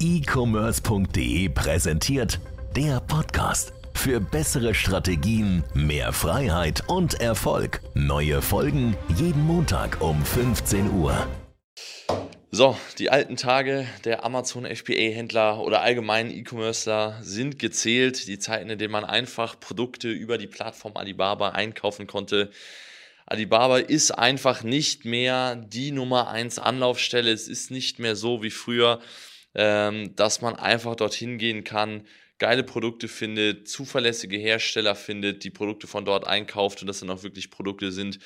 e-commerce.de präsentiert der Podcast. Für bessere Strategien, mehr Freiheit und Erfolg. Neue Folgen jeden Montag um 15 Uhr. So, die alten Tage der Amazon FBA-Händler oder allgemeinen E-Commercer sind gezählt. Die Zeiten, in denen man einfach Produkte über die Plattform Alibaba einkaufen konnte. Alibaba ist einfach nicht mehr die Nummer 1 Anlaufstelle. Es ist nicht mehr so wie früher, ähm, dass man einfach dorthin gehen kann, geile Produkte findet, zuverlässige Hersteller findet, die Produkte von dort einkauft und das dann auch wirklich Produkte sind,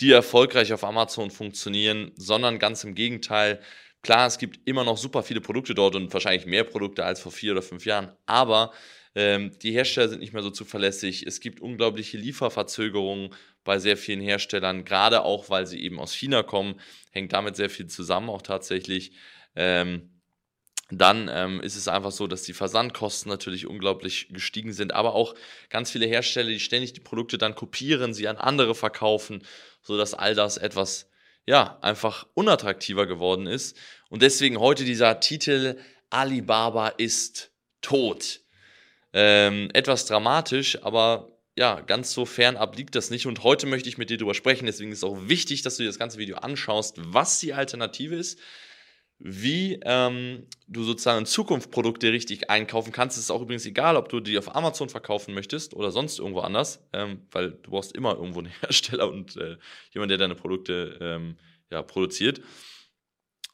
die erfolgreich auf Amazon funktionieren, sondern ganz im Gegenteil. Klar, es gibt immer noch super viele Produkte dort und wahrscheinlich mehr Produkte als vor vier oder fünf Jahren, aber ähm, die Hersteller sind nicht mehr so zuverlässig. Es gibt unglaubliche Lieferverzögerungen bei sehr vielen Herstellern, gerade auch, weil sie eben aus China kommen, hängt damit sehr viel zusammen auch tatsächlich. Ähm, dann ähm, ist es einfach so, dass die Versandkosten natürlich unglaublich gestiegen sind, aber auch ganz viele Hersteller, die ständig die Produkte dann kopieren, sie an andere verkaufen, sodass all das etwas, ja, einfach unattraktiver geworden ist. Und deswegen heute dieser Titel Alibaba ist tot. Ähm, etwas dramatisch, aber ja, ganz so fernab liegt das nicht. Und heute möchte ich mit dir darüber sprechen. Deswegen ist es auch wichtig, dass du dir das ganze Video anschaust, was die Alternative ist wie ähm, du sozusagen in Zukunft Produkte richtig einkaufen kannst. Es ist auch übrigens egal, ob du die auf Amazon verkaufen möchtest oder sonst irgendwo anders, ähm, weil du brauchst immer irgendwo einen Hersteller und äh, jemand, der deine Produkte ähm, ja, produziert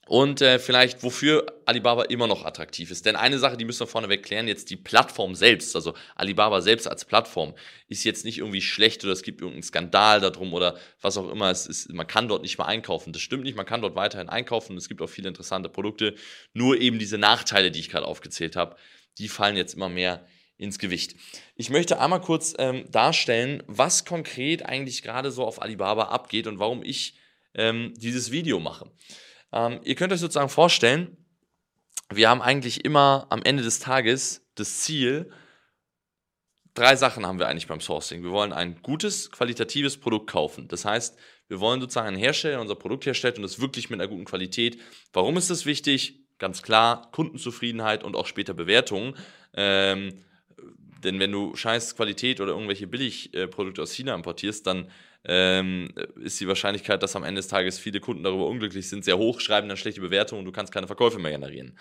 und äh, vielleicht wofür Alibaba immer noch attraktiv ist. Denn eine Sache, die müssen wir vorneweg klären, jetzt die Plattform selbst, also Alibaba selbst als Plattform, ist jetzt nicht irgendwie schlecht oder es gibt irgendeinen Skandal darum oder was auch immer. Es ist, man kann dort nicht mehr einkaufen. Das stimmt nicht, man kann dort weiterhin einkaufen. Es gibt auch viele interessante Produkte. Nur eben diese Nachteile, die ich gerade aufgezählt habe, die fallen jetzt immer mehr ins Gewicht. Ich möchte einmal kurz ähm, darstellen, was konkret eigentlich gerade so auf Alibaba abgeht und warum ich ähm, dieses Video mache. Ähm, ihr könnt euch sozusagen vorstellen, wir haben eigentlich immer am Ende des Tages das Ziel, drei Sachen haben wir eigentlich beim Sourcing. Wir wollen ein gutes, qualitatives Produkt kaufen. Das heißt, wir wollen sozusagen einen Hersteller, unser Produkt herstellt und das wirklich mit einer guten Qualität. Warum ist das wichtig? Ganz klar, Kundenzufriedenheit und auch später Bewertungen. Ähm, denn wenn du scheiß Qualität oder irgendwelche Billigprodukte aus China importierst, dann ähm, ist die Wahrscheinlichkeit, dass am Ende des Tages viele Kunden darüber unglücklich sind, sehr hoch, schreiben dann schlechte Bewertungen und du kannst keine Verkäufe mehr generieren.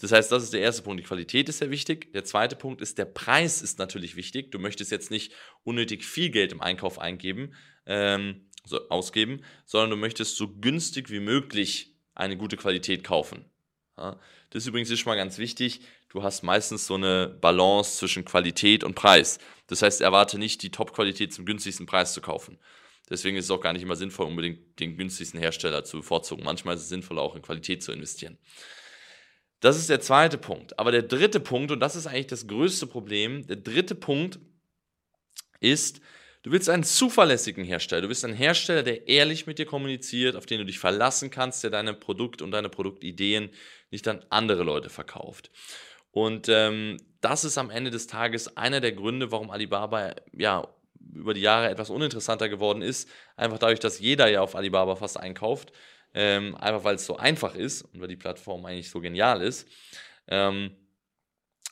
Das heißt, das ist der erste Punkt. Die Qualität ist sehr wichtig. Der zweite Punkt ist, der Preis ist natürlich wichtig. Du möchtest jetzt nicht unnötig viel Geld im Einkauf eingeben, ähm, so ausgeben, sondern du möchtest so günstig wie möglich eine gute Qualität kaufen. Ja, das übrigens ist schon mal ganz wichtig. Du hast meistens so eine Balance zwischen Qualität und Preis. Das heißt, erwarte nicht, die Top-Qualität zum günstigsten Preis zu kaufen. Deswegen ist es auch gar nicht immer sinnvoll, unbedingt den günstigsten Hersteller zu bevorzugen. Manchmal ist es sinnvoll, auch in Qualität zu investieren. Das ist der zweite Punkt. Aber der dritte Punkt, und das ist eigentlich das größte Problem, der dritte Punkt ist, du willst einen zuverlässigen Hersteller. Du willst einen Hersteller, der ehrlich mit dir kommuniziert, auf den du dich verlassen kannst, der deine Produkte und deine Produktideen nicht an andere Leute verkauft. Und ähm, das ist am Ende des Tages einer der Gründe, warum Alibaba ja über die Jahre etwas uninteressanter geworden ist. Einfach dadurch, dass jeder ja auf Alibaba fast einkauft. Ähm, einfach weil es so einfach ist und weil die Plattform eigentlich so genial ist. Ähm,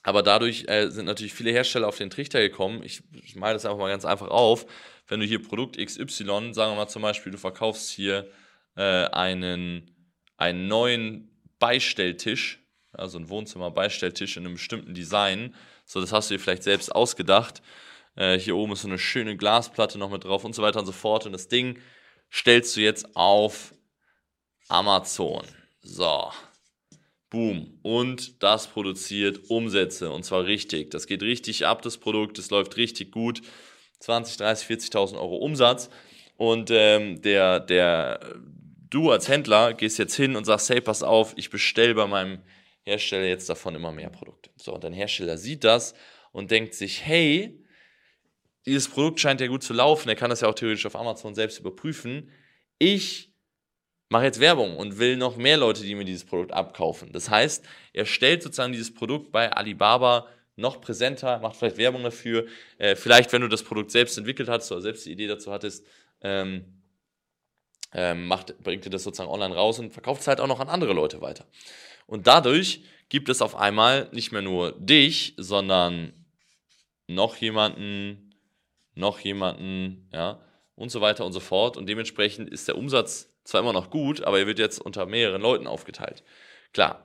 aber dadurch äh, sind natürlich viele Hersteller auf den Trichter gekommen. Ich, ich male das einfach mal ganz einfach auf. Wenn du hier Produkt XY, sagen wir mal zum Beispiel, du verkaufst hier äh, einen, einen neuen Beistelltisch, also ein Wohnzimmer-Beistelltisch in einem bestimmten Design. So, das hast du dir vielleicht selbst ausgedacht. Äh, hier oben ist so eine schöne Glasplatte noch mit drauf und so weiter und so fort. Und das Ding stellst du jetzt auf Amazon. So. Boom. Und das produziert Umsätze. Und zwar richtig. Das geht richtig ab, das Produkt. Das läuft richtig gut. 20, 30, 40.000 Euro Umsatz. Und ähm, der, der, du als Händler gehst jetzt hin und sagst, hey, pass auf, ich bestelle bei meinem Hersteller jetzt davon immer mehr Produkte. So, und dein Hersteller sieht das und denkt sich, hey, dieses Produkt scheint ja gut zu laufen, er kann das ja auch theoretisch auf Amazon selbst überprüfen. Ich mache jetzt Werbung und will noch mehr Leute, die mir dieses Produkt abkaufen. Das heißt, er stellt sozusagen dieses Produkt bei Alibaba noch präsenter, macht vielleicht Werbung dafür. Äh, vielleicht, wenn du das Produkt selbst entwickelt hast oder selbst die Idee dazu hattest, ähm, ähm, macht, bringt dir das sozusagen online raus und verkauft es halt auch noch an andere Leute weiter. Und dadurch gibt es auf einmal nicht mehr nur dich, sondern noch jemanden, noch jemanden, ja, und so weiter und so fort. Und dementsprechend ist der Umsatz zwar immer noch gut, aber er wird jetzt unter mehreren Leuten aufgeteilt. Klar,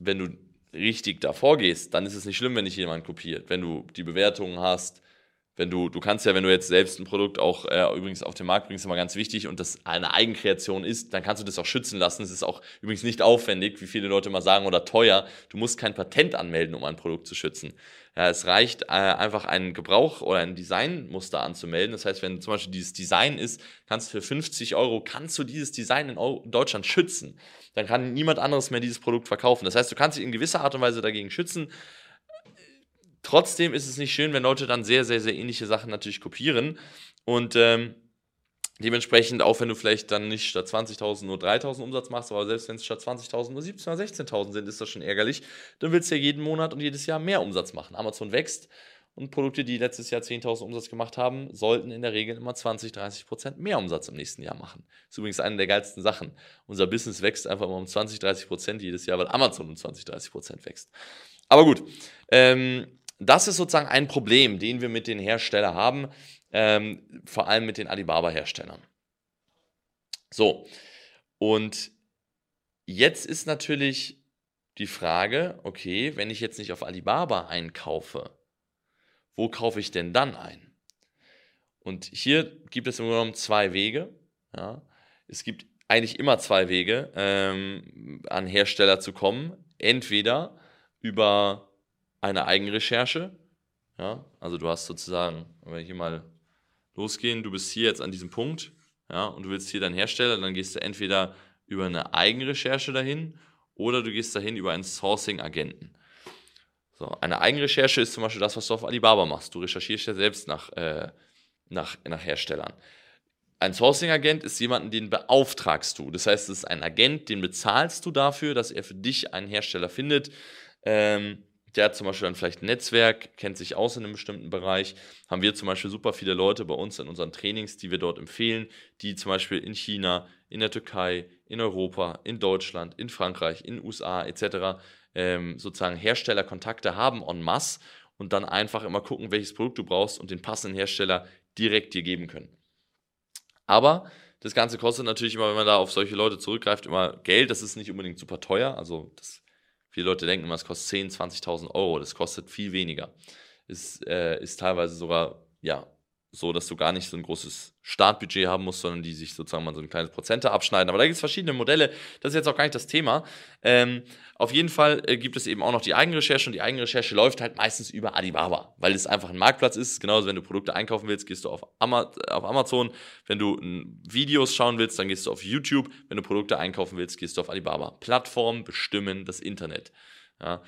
wenn du richtig davor gehst, dann ist es nicht schlimm, wenn dich jemand kopiert. Wenn du die Bewertungen hast, wenn du, du kannst ja, wenn du jetzt selbst ein Produkt auch äh, übrigens auf den Markt bringst, immer ganz wichtig und das eine Eigenkreation ist, dann kannst du das auch schützen lassen. Es ist auch übrigens nicht aufwendig, wie viele Leute mal sagen, oder teuer. Du musst kein Patent anmelden, um ein Produkt zu schützen. Ja, es reicht äh, einfach einen Gebrauch oder ein Designmuster anzumelden. Das heißt, wenn zum Beispiel dieses Design ist, kannst du für 50 Euro, kannst du dieses Design in, in Deutschland schützen. Dann kann niemand anderes mehr dieses Produkt verkaufen. Das heißt, du kannst dich in gewisser Art und Weise dagegen schützen. Trotzdem ist es nicht schön, wenn Leute dann sehr, sehr, sehr ähnliche Sachen natürlich kopieren. Und ähm, dementsprechend, auch wenn du vielleicht dann nicht statt 20.000 nur 3.000 Umsatz machst, aber selbst wenn es statt 20.000 nur 17.000 oder 16.000 sind, ist das schon ärgerlich. Dann willst du ja jeden Monat und jedes Jahr mehr Umsatz machen. Amazon wächst und Produkte, die letztes Jahr 10.000 Umsatz gemacht haben, sollten in der Regel immer 20, 30 Prozent mehr Umsatz im nächsten Jahr machen. Das ist übrigens eine der geilsten Sachen. Unser Business wächst einfach immer um 20, 30 Prozent jedes Jahr, weil Amazon um 20, 30 Prozent wächst. Aber gut, ähm, das ist sozusagen ein Problem, den wir mit den Herstellern haben, ähm, vor allem mit den Alibaba-Herstellern. So, und jetzt ist natürlich die Frage, okay, wenn ich jetzt nicht auf Alibaba einkaufe, wo kaufe ich denn dann ein? Und hier gibt es im Grunde genommen zwei Wege. Ja. Es gibt eigentlich immer zwei Wege, ähm, an Hersteller zu kommen. Entweder über eine Eigenrecherche. Ja, also du hast sozusagen, wenn wir hier mal losgehen, du bist hier jetzt an diesem Punkt, ja, und du willst hier deinen Hersteller, dann gehst du entweder über eine Eigenrecherche dahin oder du gehst dahin über einen Sourcing-Agenten. So, eine Eigenrecherche ist zum Beispiel das, was du auf Alibaba machst. Du recherchierst ja selbst nach, äh, nach, nach Herstellern. Ein Sourcing-Agent ist jemanden, den beauftragst du. Das heißt, es ist ein Agent, den bezahlst du dafür, dass er für dich einen Hersteller findet. Ähm, der hat zum Beispiel dann vielleicht ein Netzwerk, kennt sich aus in einem bestimmten Bereich. Haben wir zum Beispiel super viele Leute bei uns in unseren Trainings, die wir dort empfehlen, die zum Beispiel in China, in der Türkei, in Europa, in Deutschland, in Frankreich, in USA etc. Ähm, sozusagen Herstellerkontakte haben en masse und dann einfach immer gucken, welches Produkt du brauchst und den passenden Hersteller direkt dir geben können. Aber das Ganze kostet natürlich immer, wenn man da auf solche Leute zurückgreift, immer Geld. Das ist nicht unbedingt super teuer. Also das Viele Leute denken immer, es kostet 10.000, 20.000 Euro. Das kostet viel weniger. Es äh, ist teilweise sogar, ja, so, dass du gar nicht so ein großes Startbudget haben musst, sondern die sich sozusagen mal so ein kleines Prozente abschneiden. Aber da gibt es verschiedene Modelle. Das ist jetzt auch gar nicht das Thema. Ähm, auf jeden Fall äh, gibt es eben auch noch die Eigenrecherche und die Eigenrecherche läuft halt meistens über Alibaba, weil es einfach ein Marktplatz ist. Genauso, wenn du Produkte einkaufen willst, gehst du auf, Ama auf Amazon. Wenn du Videos schauen willst, dann gehst du auf YouTube. Wenn du Produkte einkaufen willst, gehst du auf Alibaba. Plattformen bestimmen das Internet. Ja.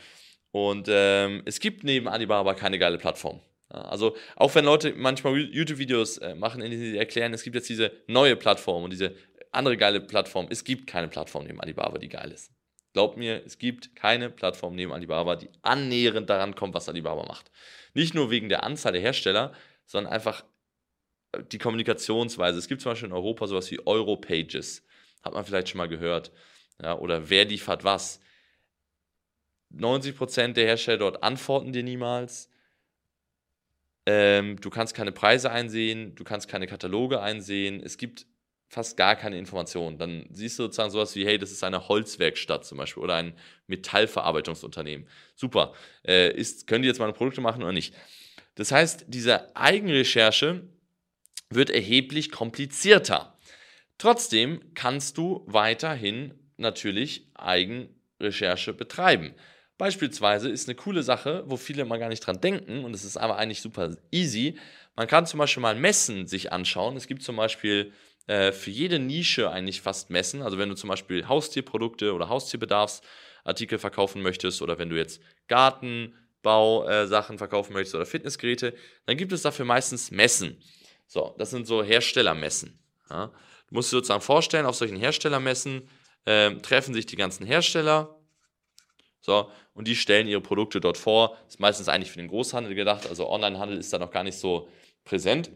Und ähm, es gibt neben Alibaba keine geile Plattform. Also auch wenn Leute manchmal YouTube-Videos äh, machen, in denen sie erklären, es gibt jetzt diese neue Plattform und diese andere geile Plattform. Es gibt keine Plattform neben Alibaba, die geil ist. Glaubt mir, es gibt keine Plattform neben Alibaba, die annähernd daran kommt, was Alibaba macht. Nicht nur wegen der Anzahl der Hersteller, sondern einfach äh, die Kommunikationsweise. Es gibt zum Beispiel in Europa sowas wie Europages. Hat man vielleicht schon mal gehört. Ja, oder wer liefert was. 90% der Hersteller dort antworten dir niemals ähm, du kannst keine Preise einsehen, du kannst keine Kataloge einsehen. Es gibt fast gar keine Informationen. Dann siehst du sozusagen sowas wie, hey, das ist eine Holzwerkstatt zum Beispiel oder ein Metallverarbeitungsunternehmen. Super. Äh, ist, können die jetzt meine Produkte machen oder nicht? Das heißt, diese Eigenrecherche wird erheblich komplizierter. Trotzdem kannst du weiterhin natürlich Eigenrecherche betreiben. Beispielsweise ist eine coole Sache, wo viele mal gar nicht dran denken und es ist aber eigentlich super easy. Man kann zum Beispiel mal Messen sich anschauen. Es gibt zum Beispiel äh, für jede Nische eigentlich fast Messen. Also wenn du zum Beispiel Haustierprodukte oder Haustierbedarfsartikel verkaufen möchtest oder wenn du jetzt Gartenbausachen äh, verkaufen möchtest oder Fitnessgeräte, dann gibt es dafür meistens Messen. So, das sind so Herstellermessen. Ja. Du musst dir sozusagen vorstellen, auf solchen Herstellermessen äh, treffen sich die ganzen Hersteller so, und die stellen ihre Produkte dort vor. Ist meistens eigentlich für den Großhandel gedacht, also Onlinehandel ist da noch gar nicht so präsent.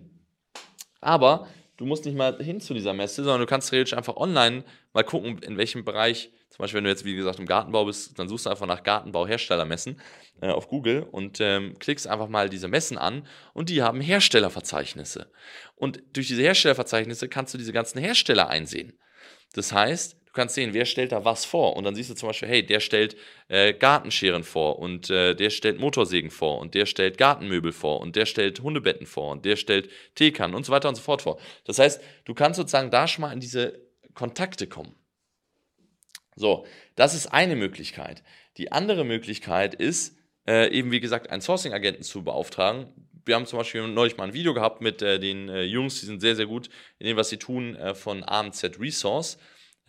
Aber du musst nicht mal hin zu dieser Messe, sondern du kannst theoretisch einfach online mal gucken, in welchem Bereich zum Beispiel, wenn du jetzt, wie gesagt, im Gartenbau bist, dann suchst du einfach nach Gartenbauherstellermessen äh, auf Google und ähm, klickst einfach mal diese Messen an und die haben Herstellerverzeichnisse. Und durch diese Herstellerverzeichnisse kannst du diese ganzen Hersteller einsehen. Das heißt, du kannst sehen, wer stellt da was vor. Und dann siehst du zum Beispiel, hey, der stellt äh, Gartenscheren vor und äh, der stellt Motorsägen vor und der stellt Gartenmöbel vor und der stellt Hundebetten vor und der stellt Teekannen und so weiter und so fort vor. Das heißt, du kannst sozusagen da schon mal in diese Kontakte kommen. So, das ist eine Möglichkeit. Die andere Möglichkeit ist, äh, eben wie gesagt, einen Sourcing-Agenten zu beauftragen. Wir haben zum Beispiel neulich mal ein Video gehabt mit äh, den äh, Jungs, die sind sehr, sehr gut in dem, was sie tun, äh, von AMZ Resource.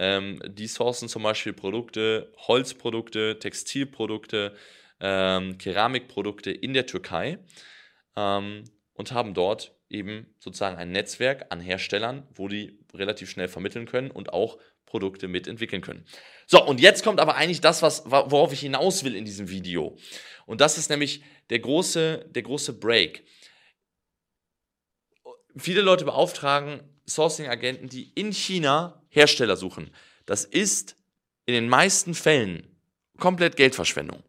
Ähm, die sourcen zum Beispiel Produkte, Holzprodukte, Textilprodukte, ähm, Keramikprodukte in der Türkei ähm, und haben dort eben sozusagen ein Netzwerk an Herstellern, wo die relativ schnell vermitteln können und auch Produkte mitentwickeln können. So, und jetzt kommt aber eigentlich das, was, worauf ich hinaus will in diesem Video. Und das ist nämlich der große, der große Break. Viele Leute beauftragen Sourcing-Agenten, die in China Hersteller suchen. Das ist in den meisten Fällen komplett Geldverschwendung.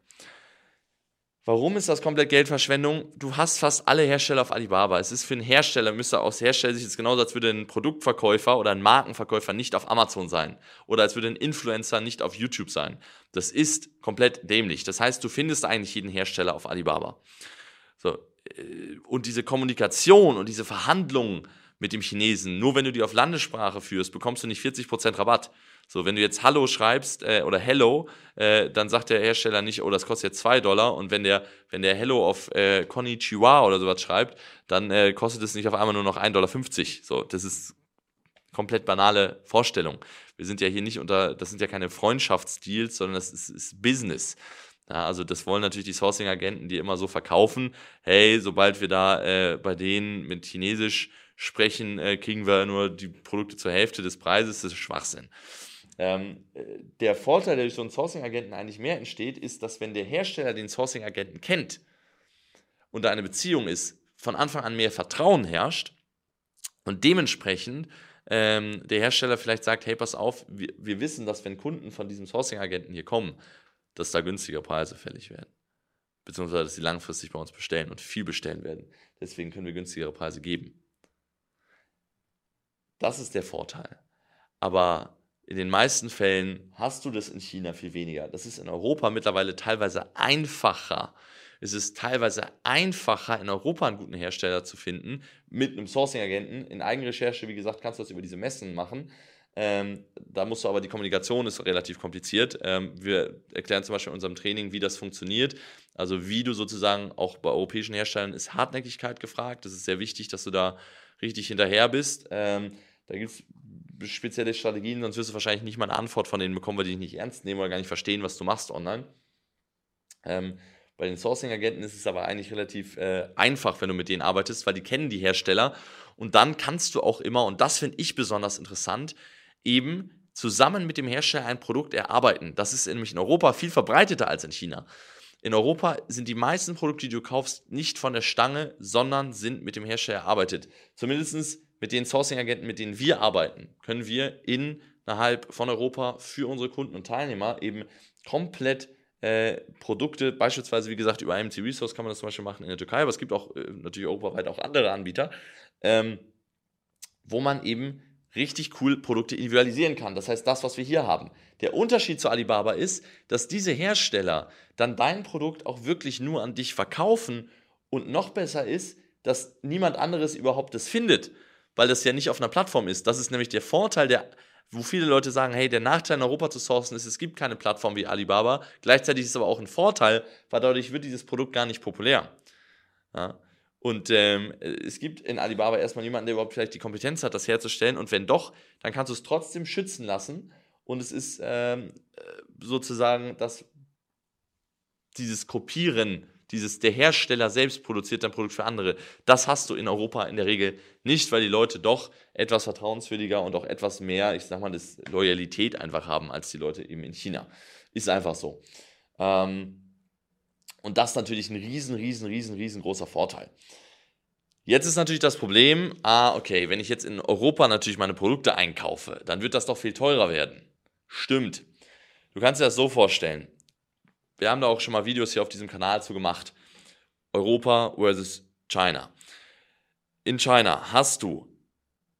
Warum ist das komplett Geldverschwendung? Du hast fast alle Hersteller auf Alibaba. Es ist für einen Hersteller, müsste aus Hersteller sich jetzt genauso, als würde ein Produktverkäufer oder ein Markenverkäufer nicht auf Amazon sein. Oder als würde ein Influencer nicht auf YouTube sein. Das ist komplett dämlich. Das heißt, du findest eigentlich jeden Hersteller auf Alibaba. So. Äh, und diese Kommunikation und diese Verhandlungen mit dem Chinesen, nur wenn du die auf Landessprache führst, bekommst du nicht 40% Rabatt. So, wenn du jetzt Hallo schreibst äh, oder Hello, äh, dann sagt der Hersteller nicht, oh, das kostet jetzt 2 Dollar. Und wenn der, wenn der Hello auf äh, Konnichiwa oder sowas schreibt, dann äh, kostet es nicht auf einmal nur noch 1,50 Dollar. So, das ist komplett banale Vorstellung. Wir sind ja hier nicht unter, das sind ja keine Freundschaftsdeals, sondern das ist, ist Business. Ja, also das wollen natürlich die Sourcing-Agenten, die immer so verkaufen, hey, sobald wir da äh, bei denen mit Chinesisch sprechen, äh, kriegen wir nur die Produkte zur Hälfte des Preises, das ist Schwachsinn. Ähm, der Vorteil, der durch so einen Sourcing-Agenten eigentlich mehr entsteht, ist, dass wenn der Hersteller den Sourcing-Agenten kennt und da eine Beziehung ist, von Anfang an mehr Vertrauen herrscht und dementsprechend ähm, der Hersteller vielleicht sagt, hey, pass auf, wir, wir wissen, dass wenn Kunden von diesem Sourcing-Agenten hier kommen, dass da günstige Preise fällig werden. Beziehungsweise, dass sie langfristig bei uns bestellen und viel bestellen werden. Deswegen können wir günstigere Preise geben. Das ist der Vorteil. Aber in den meisten Fällen hast du das in China viel weniger. Das ist in Europa mittlerweile teilweise einfacher. Es ist teilweise einfacher, in Europa einen guten Hersteller zu finden, mit einem Sourcing-Agenten. In Eigenrecherche, wie gesagt, kannst du das über diese Messen machen. Ähm, da musst du aber, die Kommunikation ist relativ kompliziert. Ähm, wir erklären zum Beispiel in unserem Training, wie das funktioniert. Also wie du sozusagen auch bei europäischen Herstellern ist Hartnäckigkeit gefragt. Das ist sehr wichtig, dass du da richtig hinterher bist. Ähm, da gibt es spezielle Strategien, sonst wirst du wahrscheinlich nicht mal eine Antwort von denen bekommen, weil die dich nicht ernst nehmen oder gar nicht verstehen, was du machst online. Ähm, bei den Sourcing-Agenten ist es aber eigentlich relativ äh, einfach, wenn du mit denen arbeitest, weil die kennen die Hersteller und dann kannst du auch immer, und das finde ich besonders interessant, eben zusammen mit dem Hersteller ein Produkt erarbeiten. Das ist nämlich in Europa viel verbreiteter als in China. In Europa sind die meisten Produkte, die du kaufst, nicht von der Stange, sondern sind mit dem Hersteller erarbeitet. Zumindest mit den Sourcing-Agenten, mit denen wir arbeiten, können wir innerhalb von Europa für unsere Kunden und Teilnehmer eben komplett äh, Produkte, beispielsweise wie gesagt über IMT Resource kann man das zum Beispiel machen in der Türkei, aber es gibt auch äh, natürlich europaweit auch andere Anbieter, ähm, wo man eben richtig cool Produkte individualisieren kann. Das heißt, das, was wir hier haben. Der Unterschied zu Alibaba ist, dass diese Hersteller dann dein Produkt auch wirklich nur an dich verkaufen und noch besser ist, dass niemand anderes überhaupt das findet weil das ja nicht auf einer Plattform ist. Das ist nämlich der Vorteil, der, wo viele Leute sagen, hey, der Nachteil in Europa zu sourcen ist, es gibt keine Plattform wie Alibaba. Gleichzeitig ist es aber auch ein Vorteil, weil dadurch wird dieses Produkt gar nicht populär. Ja? Und ähm, es gibt in Alibaba erstmal niemanden, der überhaupt vielleicht die Kompetenz hat, das herzustellen. Und wenn doch, dann kannst du es trotzdem schützen lassen. Und es ist ähm, äh, sozusagen das, dieses Kopieren dieses, der Hersteller selbst produziert ein Produkt für andere, das hast du in Europa in der Regel nicht, weil die Leute doch etwas vertrauenswürdiger und auch etwas mehr, ich sag mal, das Loyalität einfach haben als die Leute eben in China. Ist einfach so. Ähm, und das ist natürlich ein riesen, riesen, riesen, riesengroßer Vorteil. Jetzt ist natürlich das Problem, ah, okay, wenn ich jetzt in Europa natürlich meine Produkte einkaufe, dann wird das doch viel teurer werden. Stimmt. Du kannst dir das so vorstellen. Wir haben da auch schon mal Videos hier auf diesem Kanal zu gemacht. Europa versus China. In China hast du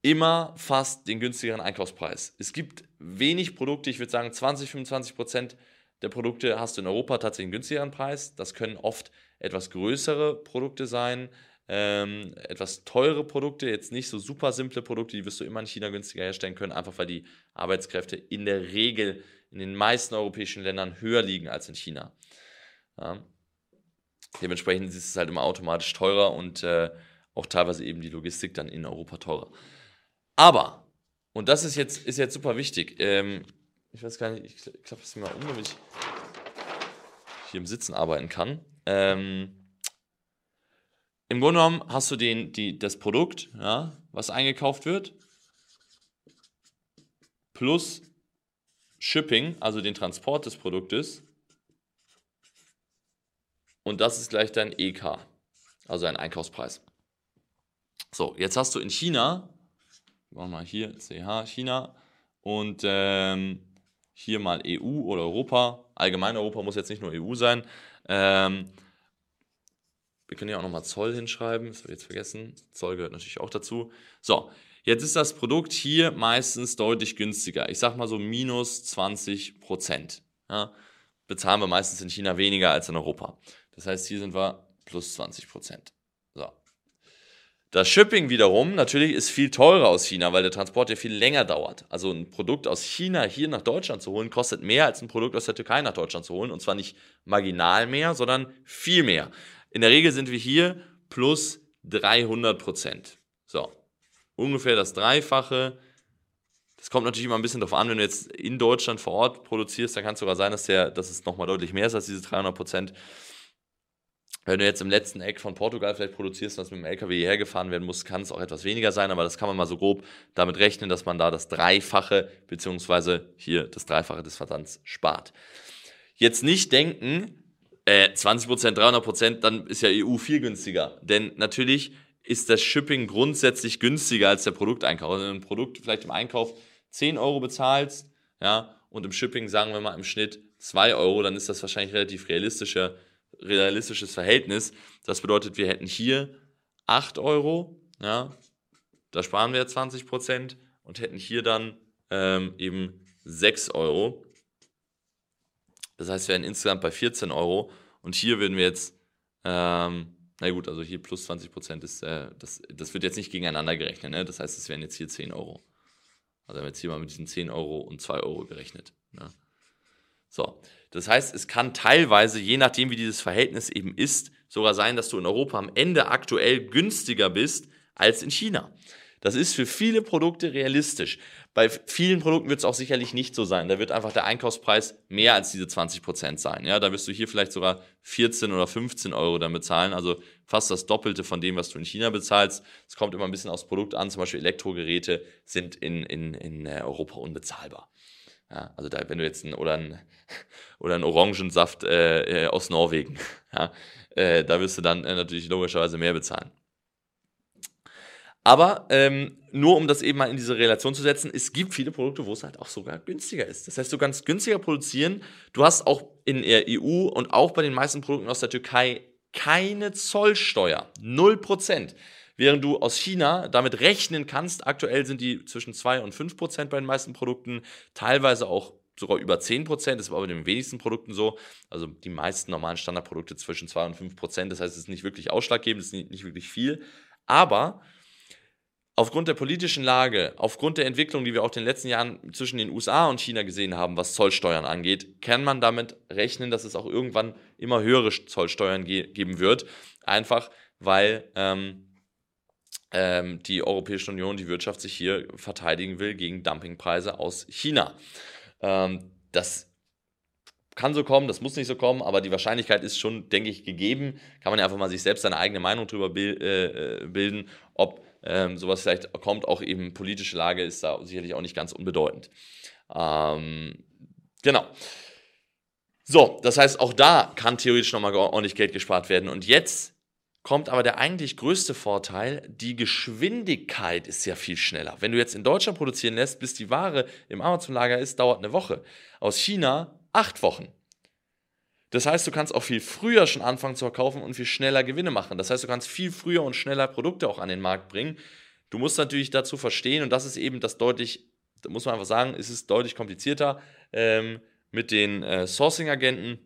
immer fast den günstigeren Einkaufspreis. Es gibt wenig Produkte, ich würde sagen 20, 25 Prozent der Produkte hast du in Europa tatsächlich einen günstigeren Preis. Das können oft etwas größere Produkte sein, ähm, etwas teure Produkte, jetzt nicht so super simple Produkte, die wirst du immer in China günstiger herstellen können, einfach weil die Arbeitskräfte in der Regel in den meisten europäischen Ländern höher liegen als in China. Ja. Dementsprechend ist es halt immer automatisch teurer und äh, auch teilweise eben die Logistik dann in Europa teurer. Aber, und das ist jetzt, ist jetzt super wichtig, ähm, ich weiß gar nicht, ich klappe es mir mal um, damit ich hier im Sitzen arbeiten kann. Ähm, Im Grunde genommen hast du den, die, das Produkt, ja, was eingekauft wird, plus Shipping, also den Transport des Produktes. Und das ist gleich dein EK, also ein Einkaufspreis. So, jetzt hast du in China, machen wir mal hier CH, China, und ähm, hier mal EU oder Europa. Allgemein Europa muss jetzt nicht nur EU sein. Ähm, wir können ja auch nochmal Zoll hinschreiben, das habe ich jetzt vergessen. Zoll gehört natürlich auch dazu. So, jetzt ist das Produkt hier meistens deutlich günstiger. Ich sage mal so minus 20 Prozent. Ja, bezahlen wir meistens in China weniger als in Europa. Das heißt, hier sind wir plus 20 Prozent. So. Das Shipping wiederum natürlich ist viel teurer aus China, weil der Transport ja viel länger dauert. Also ein Produkt aus China hier nach Deutschland zu holen, kostet mehr als ein Produkt aus der Türkei nach Deutschland zu holen. Und zwar nicht marginal mehr, sondern viel mehr. In der Regel sind wir hier plus 300 Prozent. So, ungefähr das Dreifache. Das kommt natürlich immer ein bisschen darauf an, wenn du jetzt in Deutschland vor Ort produzierst, dann kann es sogar sein, dass, der, dass es nochmal deutlich mehr ist als diese 300 Prozent. Wenn du jetzt im letzten Eck von Portugal vielleicht produzierst, was mit dem LKW hierher gefahren werden muss, kann es auch etwas weniger sein, aber das kann man mal so grob damit rechnen, dass man da das Dreifache beziehungsweise hier das Dreifache des Versands spart. Jetzt nicht denken, äh, 20%, 300%, dann ist ja EU viel günstiger. Denn natürlich ist das Shipping grundsätzlich günstiger als der Produkteinkauf. Also wenn du ein Produkt vielleicht im Einkauf 10 Euro bezahlst, ja, und im Shipping sagen wir mal im Schnitt 2 Euro, dann ist das wahrscheinlich relativ realistischer realistisches Verhältnis. Das bedeutet, wir hätten hier 8 Euro, ja, da sparen wir 20 Prozent und hätten hier dann ähm, eben 6 Euro. Das heißt, wir wären insgesamt bei 14 Euro und hier würden wir jetzt, ähm, na gut, also hier plus 20 Prozent ist, äh, das, das wird jetzt nicht gegeneinander gerechnet, ne? das heißt, es wären jetzt hier 10 Euro. Also haben wir jetzt hier mal mit diesen 10 Euro und 2 Euro gerechnet. Ne? So, das heißt, es kann teilweise, je nachdem wie dieses Verhältnis eben ist, sogar sein, dass du in Europa am Ende aktuell günstiger bist als in China. Das ist für viele Produkte realistisch. Bei vielen Produkten wird es auch sicherlich nicht so sein. Da wird einfach der Einkaufspreis mehr als diese 20% sein. Ja, da wirst du hier vielleicht sogar 14 oder 15 Euro dann bezahlen, also fast das Doppelte von dem, was du in China bezahlst. Es kommt immer ein bisschen aufs Produkt an, zum Beispiel Elektrogeräte sind in, in, in äh, Europa unbezahlbar. Ja, also da, wenn du jetzt ein, oder ein, oder ein Orangensaft äh, äh, aus Norwegen, ja, äh, da wirst du dann äh, natürlich logischerweise mehr bezahlen. Aber ähm, nur um das eben mal in diese Relation zu setzen, es gibt viele Produkte, wo es halt auch sogar günstiger ist. Das heißt, du kannst günstiger produzieren. Du hast auch in der EU und auch bei den meisten Produkten aus der Türkei keine Zollsteuer. 0%. Während du aus China damit rechnen kannst, aktuell sind die zwischen 2 und 5 Prozent bei den meisten Produkten, teilweise auch sogar über 10 Prozent, das war bei den wenigsten Produkten so, also die meisten normalen Standardprodukte zwischen 2 und 5 Prozent, das heißt, es ist nicht wirklich ausschlaggebend, es ist nicht, nicht wirklich viel, aber aufgrund der politischen Lage, aufgrund der Entwicklung, die wir auch in den letzten Jahren zwischen den USA und China gesehen haben, was Zollsteuern angeht, kann man damit rechnen, dass es auch irgendwann immer höhere Zollsteuern ge geben wird. Einfach weil ähm, ähm, die Europäische Union, die Wirtschaft sich hier verteidigen will gegen Dumpingpreise aus China. Ähm, das kann so kommen, das muss nicht so kommen, aber die Wahrscheinlichkeit ist schon, denke ich, gegeben. Kann man ja einfach mal sich selbst seine eigene Meinung darüber äh, äh, bilden, ob ähm, sowas vielleicht kommt. Auch eben politische Lage ist da sicherlich auch nicht ganz unbedeutend. Ähm, genau. So, das heißt, auch da kann theoretisch nochmal ordentlich Geld gespart werden. Und jetzt kommt aber der eigentlich größte Vorteil, die Geschwindigkeit ist ja viel schneller. Wenn du jetzt in Deutschland produzieren lässt, bis die Ware im Amazon-Lager ist, dauert eine Woche. Aus China acht Wochen. Das heißt, du kannst auch viel früher schon anfangen zu verkaufen und viel schneller Gewinne machen. Das heißt, du kannst viel früher und schneller Produkte auch an den Markt bringen. Du musst natürlich dazu verstehen, und das ist eben das deutlich, da muss man einfach sagen, es ist deutlich komplizierter, ähm, mit den äh, Sourcing-Agenten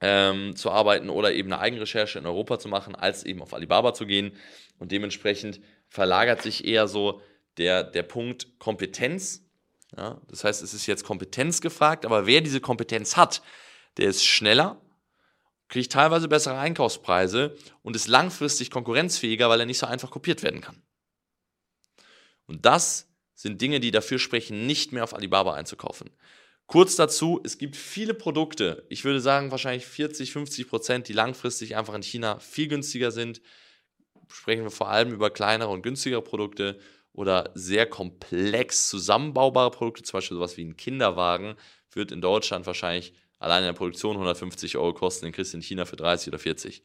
ähm, zu arbeiten oder eben eine Eigenrecherche in Europa zu machen, als eben auf Alibaba zu gehen. Und dementsprechend verlagert sich eher so der, der Punkt Kompetenz. Ja, das heißt, es ist jetzt Kompetenz gefragt, aber wer diese Kompetenz hat, der ist schneller, kriegt teilweise bessere Einkaufspreise und ist langfristig konkurrenzfähiger, weil er nicht so einfach kopiert werden kann. Und das sind Dinge, die dafür sprechen, nicht mehr auf Alibaba einzukaufen. Kurz dazu, es gibt viele Produkte, ich würde sagen wahrscheinlich 40, 50 Prozent, die langfristig einfach in China viel günstiger sind. Sprechen wir vor allem über kleinere und günstigere Produkte oder sehr komplex zusammenbaubare Produkte, zum Beispiel sowas wie ein Kinderwagen, wird in Deutschland wahrscheinlich allein in der Produktion 150 Euro kosten, den kriegst du in China für 30 oder 40.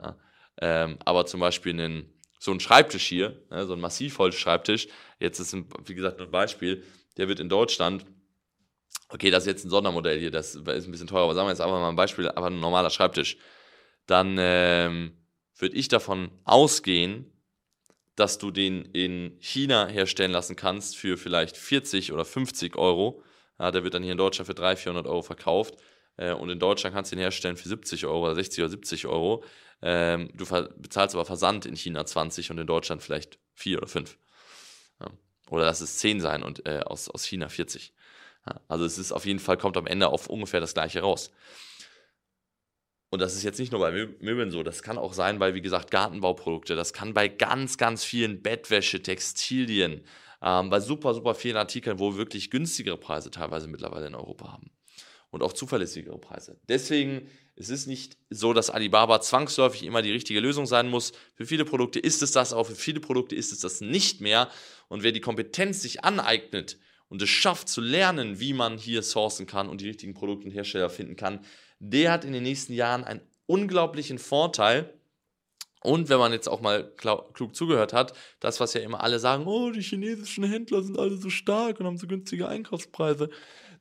Ja, ähm, aber zum Beispiel einen, so ein Schreibtisch hier, ne, so ein Massivholzschreibtisch, jetzt ist, ein, wie gesagt, nur ein Beispiel, der wird in Deutschland okay, das ist jetzt ein Sondermodell hier, das ist ein bisschen teurer, aber sagen wir jetzt einfach mal ein Beispiel, aber ein normaler Schreibtisch, dann ähm, würde ich davon ausgehen, dass du den in China herstellen lassen kannst für vielleicht 40 oder 50 Euro. Ja, der wird dann hier in Deutschland für 300, 400 Euro verkauft. Äh, und in Deutschland kannst du ihn herstellen für 70 Euro oder 60 oder 70 Euro. Ähm, du bezahlst aber Versand in China 20 und in Deutschland vielleicht 4 oder 5. Ja. Oder lass es 10 sein und äh, aus, aus China 40. Also es ist auf jeden Fall, kommt am Ende auf ungefähr das gleiche raus. Und das ist jetzt nicht nur bei Möbeln so, das kann auch sein bei, wie gesagt, Gartenbauprodukte, das kann bei ganz, ganz vielen Bettwäsche, Textilien, ähm, bei super, super vielen Artikeln, wo wir wirklich günstigere Preise teilweise mittlerweile in Europa haben. Und auch zuverlässigere Preise. Deswegen es ist nicht so, dass Alibaba zwangsläufig immer die richtige Lösung sein muss. Für viele Produkte ist es das auch, für viele Produkte ist es das nicht mehr. Und wer die Kompetenz sich aneignet, und es schafft zu lernen, wie man hier sourcen kann und die richtigen Produkte und Hersteller finden kann, der hat in den nächsten Jahren einen unglaublichen Vorteil. Und wenn man jetzt auch mal klug zugehört hat, das, was ja immer alle sagen, oh, die chinesischen Händler sind alle so stark und haben so günstige Einkaufspreise,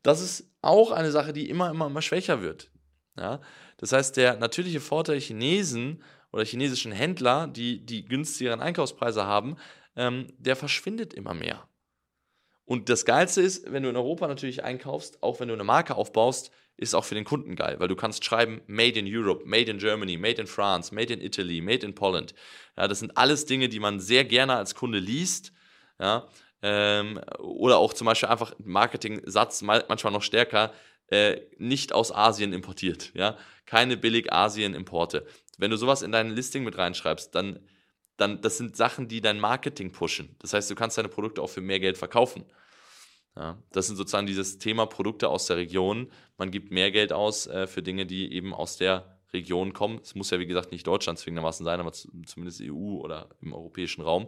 das ist auch eine Sache, die immer, immer, immer schwächer wird. Ja? Das heißt, der natürliche Vorteil Chinesen oder chinesischen Händler, die die günstigeren Einkaufspreise haben, ähm, der verschwindet immer mehr. Und das Geilste ist, wenn du in Europa natürlich einkaufst, auch wenn du eine Marke aufbaust, ist auch für den Kunden geil, weil du kannst schreiben Made in Europe, Made in Germany, Made in France, Made in Italy, Made in Poland. Ja, das sind alles Dinge, die man sehr gerne als Kunde liest. Ja, ähm, oder auch zum Beispiel einfach Marketing-Satz manchmal noch stärker, äh, nicht aus Asien importiert. Ja, keine billig Asien-Importe. Wenn du sowas in dein Listing mit reinschreibst, dann dann das sind Sachen, die dein Marketing pushen. Das heißt, du kannst deine Produkte auch für mehr Geld verkaufen. Ja, das sind sozusagen dieses Thema Produkte aus der Region. Man gibt mehr Geld aus äh, für Dinge, die eben aus der Region kommen. Es muss ja, wie gesagt, nicht Deutschland zwingendermaßen sein, aber zumindest EU oder im europäischen Raum,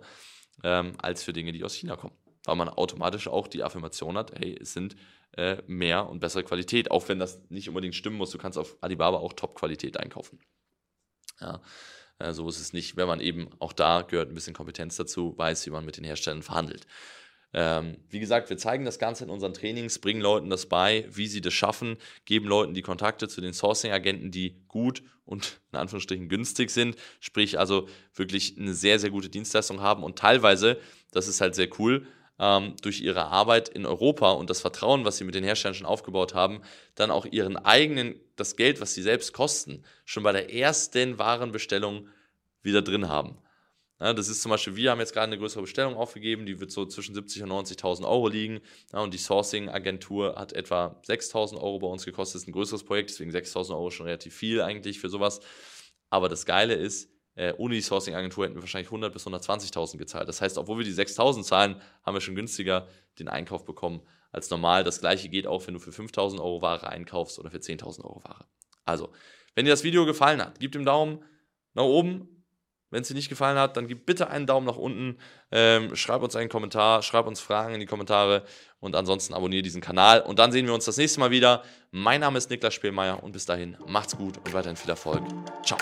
ähm, als für Dinge, die aus China kommen. Weil man automatisch auch die Affirmation hat, hey, es sind äh, mehr und bessere Qualität, auch wenn das nicht unbedingt stimmen muss. Du kannst auf Alibaba auch Top-Qualität einkaufen. Ja. Äh, so ist es nicht, wenn man eben auch da gehört ein bisschen Kompetenz dazu, weiß, wie man mit den Herstellern verhandelt. Ähm, wie gesagt, wir zeigen das Ganze in unseren Trainings, bringen Leuten das bei, wie sie das schaffen, geben Leuten die Kontakte zu den Sourcing-Agenten, die gut und in Anführungsstrichen günstig sind, sprich also wirklich eine sehr, sehr gute Dienstleistung haben und teilweise, das ist halt sehr cool, ähm, durch ihre Arbeit in Europa und das Vertrauen, was sie mit den Herstellern schon aufgebaut haben, dann auch ihren eigenen, das Geld, was sie selbst kosten, schon bei der ersten Warenbestellung wieder drin haben. Ja, das ist zum Beispiel, wir haben jetzt gerade eine größere Bestellung aufgegeben, die wird so zwischen 70.000 und 90.000 Euro liegen. Ja, und die Sourcing-Agentur hat etwa 6.000 Euro bei uns gekostet. Das ist ein größeres Projekt, deswegen 6.000 Euro schon relativ viel eigentlich für sowas. Aber das Geile ist, äh, ohne die Sourcing-Agentur hätten wir wahrscheinlich 100.000 bis 120.000 gezahlt. Das heißt, obwohl wir die 6.000 zahlen, haben wir schon günstiger den Einkauf bekommen als normal. Das gleiche geht auch, wenn du für 5.000 Euro Ware einkaufst oder für 10.000 Euro Ware. Also, wenn dir das Video gefallen hat, gib dem Daumen nach oben, wenn es dir nicht gefallen hat, dann gib bitte einen Daumen nach unten, ähm, schreib uns einen Kommentar, schreib uns Fragen in die Kommentare und ansonsten abonniere diesen Kanal. Und dann sehen wir uns das nächste Mal wieder. Mein Name ist Niklas Spielmeier und bis dahin macht's gut und weiterhin viel Erfolg. Ciao.